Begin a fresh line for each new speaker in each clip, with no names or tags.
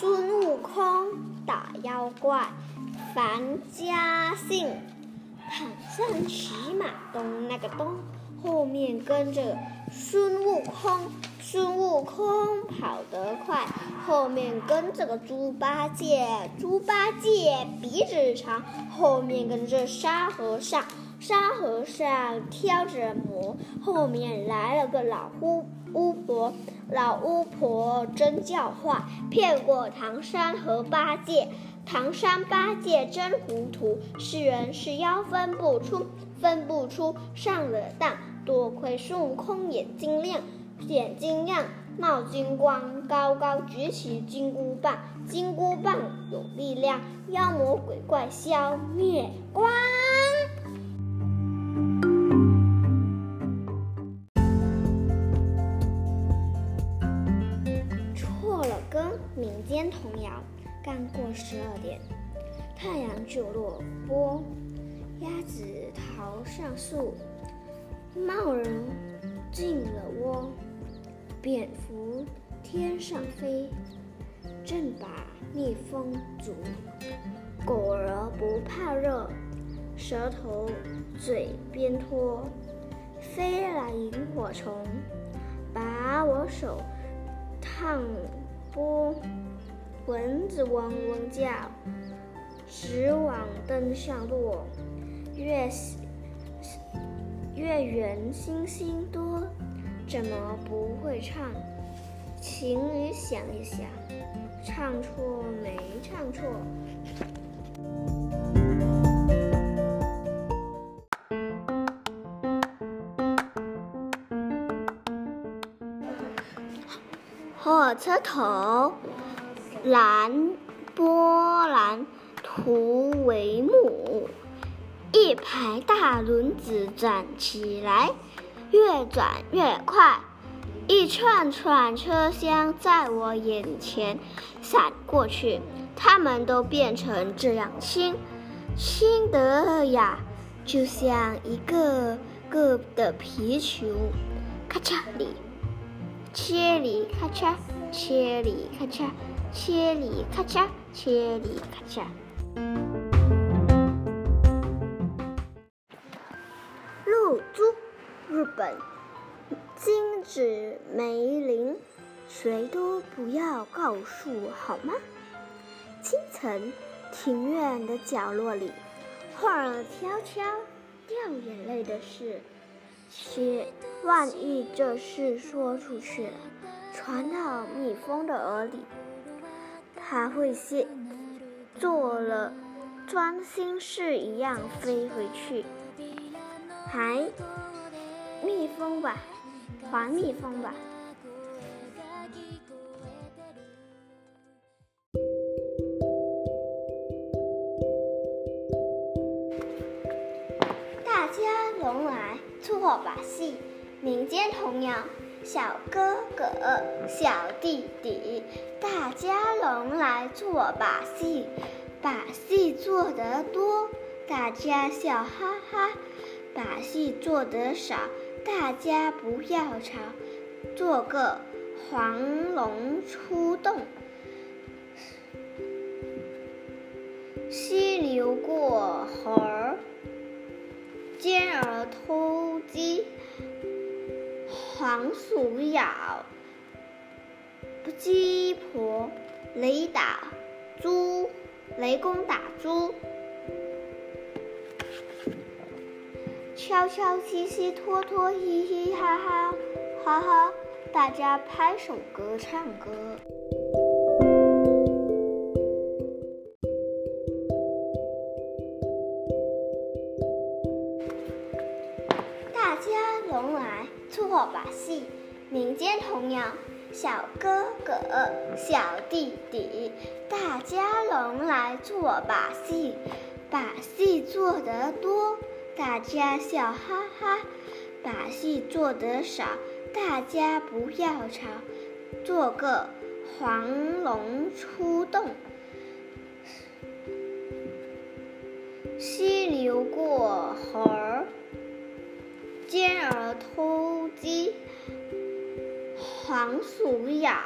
孙悟空打妖怪，樊家信躺上骑马东那个东，后面跟着孙悟空。孙悟空跑得快，后面跟着个猪八戒。猪八戒鼻子长，后面跟着沙和尚。沙和尚挑着磨，后面来了个老巫巫婆。老巫婆真叫坏，骗过唐三和八戒。唐三八戒真糊涂，是人是妖分不出，分不出上了当。多亏孙悟空眼睛亮。眼睛亮，冒金光，高高举起金箍棒，金箍棒有力量，妖魔鬼怪消灭光。刚过十二点，太阳就落波，鸭子逃上树，猫儿进了窝。蝙蝠天上飞，正把蜜蜂捉。狗儿不怕热，舌头嘴边拖。飞来萤火虫，把我手烫剥。蚊子嗡嗡叫，直往灯上落。月月圆星星多。怎么不会唱？情侣想一想，唱错没唱错？火车头，蓝波兰，图为幕，一排大轮子转起来。越转越快，一串串车厢在我眼前闪过去，它们都变成这样轻，轻得呀，就像一个个的皮球，咔嚓里，切里咔嚓，切里咔嚓，切里咔嚓，切里咔嚓。露珠。日本金子梅林，谁都不要告诉好吗？清晨，庭院的角落里，花儿悄悄掉眼泪的事，且万一这事说出去了，传到蜜蜂的耳里，它会像做了装心事一样飞回去，还。蜜蜂吧，还蜜蜂吧。大家拢来做把戏，民间童谣：小哥哥、小弟弟，大家拢来做把戏，把戏做得多，大家笑哈哈；把戏做得少。大家不要吵，做个黄龙出洞。溪流过河儿，尖儿偷鸡，黄鼠咬鸡婆，雷打猪，雷公打猪。敲敲嘻嘻，拖拖嘻嘻，哈哈哈哈！大家拍手歌唱歌。民间童谣：小哥哥、小弟弟，大家拢来做把戏，把戏做得多。大家笑哈哈，把戏做得少，大家不要吵，做个黄龙出洞。溪流过河鼠咬，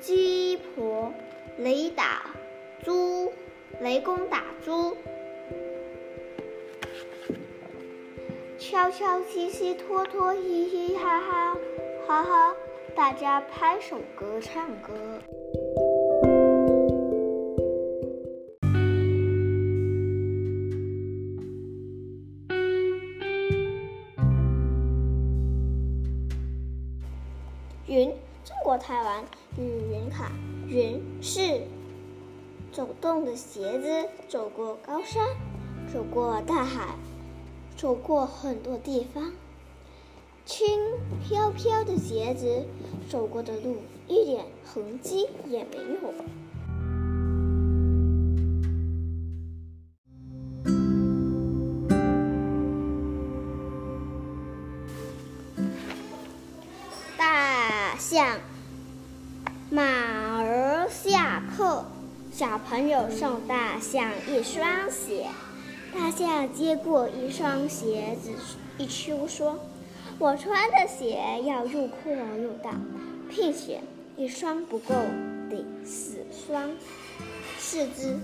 鸡婆雷打猪，雷公打猪，敲敲嘻嘻，拖拖嘻嘻，哈哈哈哈，大家拍手歌唱歌。云，中国台湾与云卡。云是走动的鞋子，走过高山，走过大海，走过很多地方。轻飘飘的鞋子，走过的路一点痕迹也没有。像马儿下课，小朋友送大象一双鞋。大象接过一双鞋子，一秋说：“我穿的鞋要又阔又大，并且一双不够，得四双，四只。”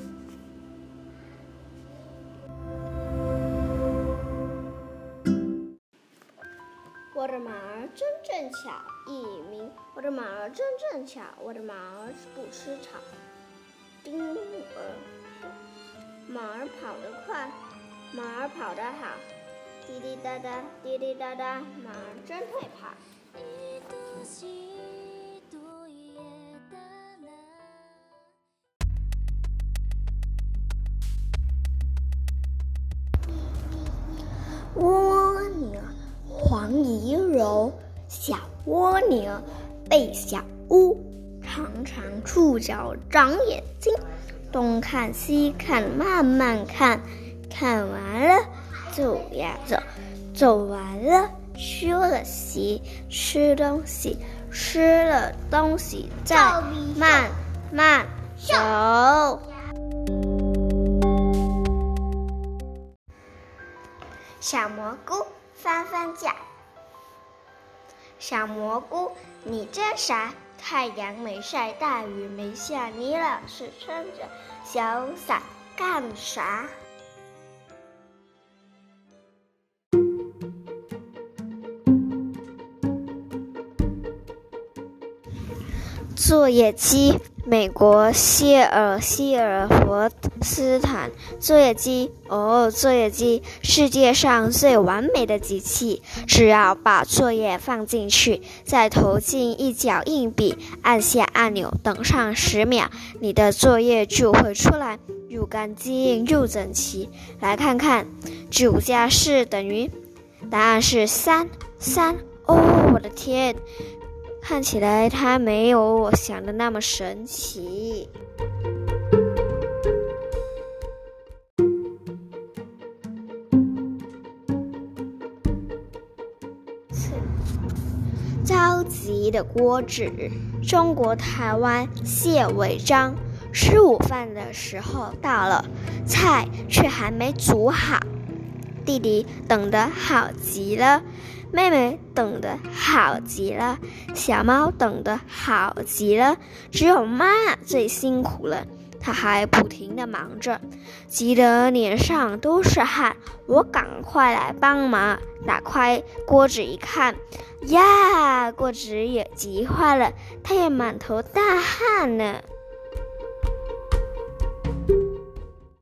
我的马儿真正巧，一我的马儿真正巧，我的马儿不吃草。丁儿，马儿跑得快，马儿跑得好。滴滴答答，滴滴答答，马儿真会跑。蜗牛。黄鹂柔，小蜗牛，背小屋，长长触角，长眼睛，东看西看，慢慢看，看完了走呀走，走完了休了息，吃东西，吃了东西再慢慢走。小蘑菇。翻翻架，小蘑菇，你真傻！太阳没晒，大雨没下，你老是撑着小伞干啥？作业机。美国谢尔希尔佛斯坦作业机哦，作业机，世界上最完美的机器。只要把作业放进去，再投进一角硬币，按下按钮，等上十秒，你的作业就会出来，又干净又整齐。来看看，九加四等于？答案是三三。哦，我的天！看起来它没有我想的那么神奇。的锅子，中国台湾谢伟章。吃午饭的时候到了，菜却还没煮好，弟弟等得好极了。妹妹等得好极了，小猫等得好极了，只有妈妈最辛苦了，他还不停地忙着，急得脸上都是汗。我赶快来帮忙，打开锅子一看，呀，锅子也急坏了，他也满头大汗呢。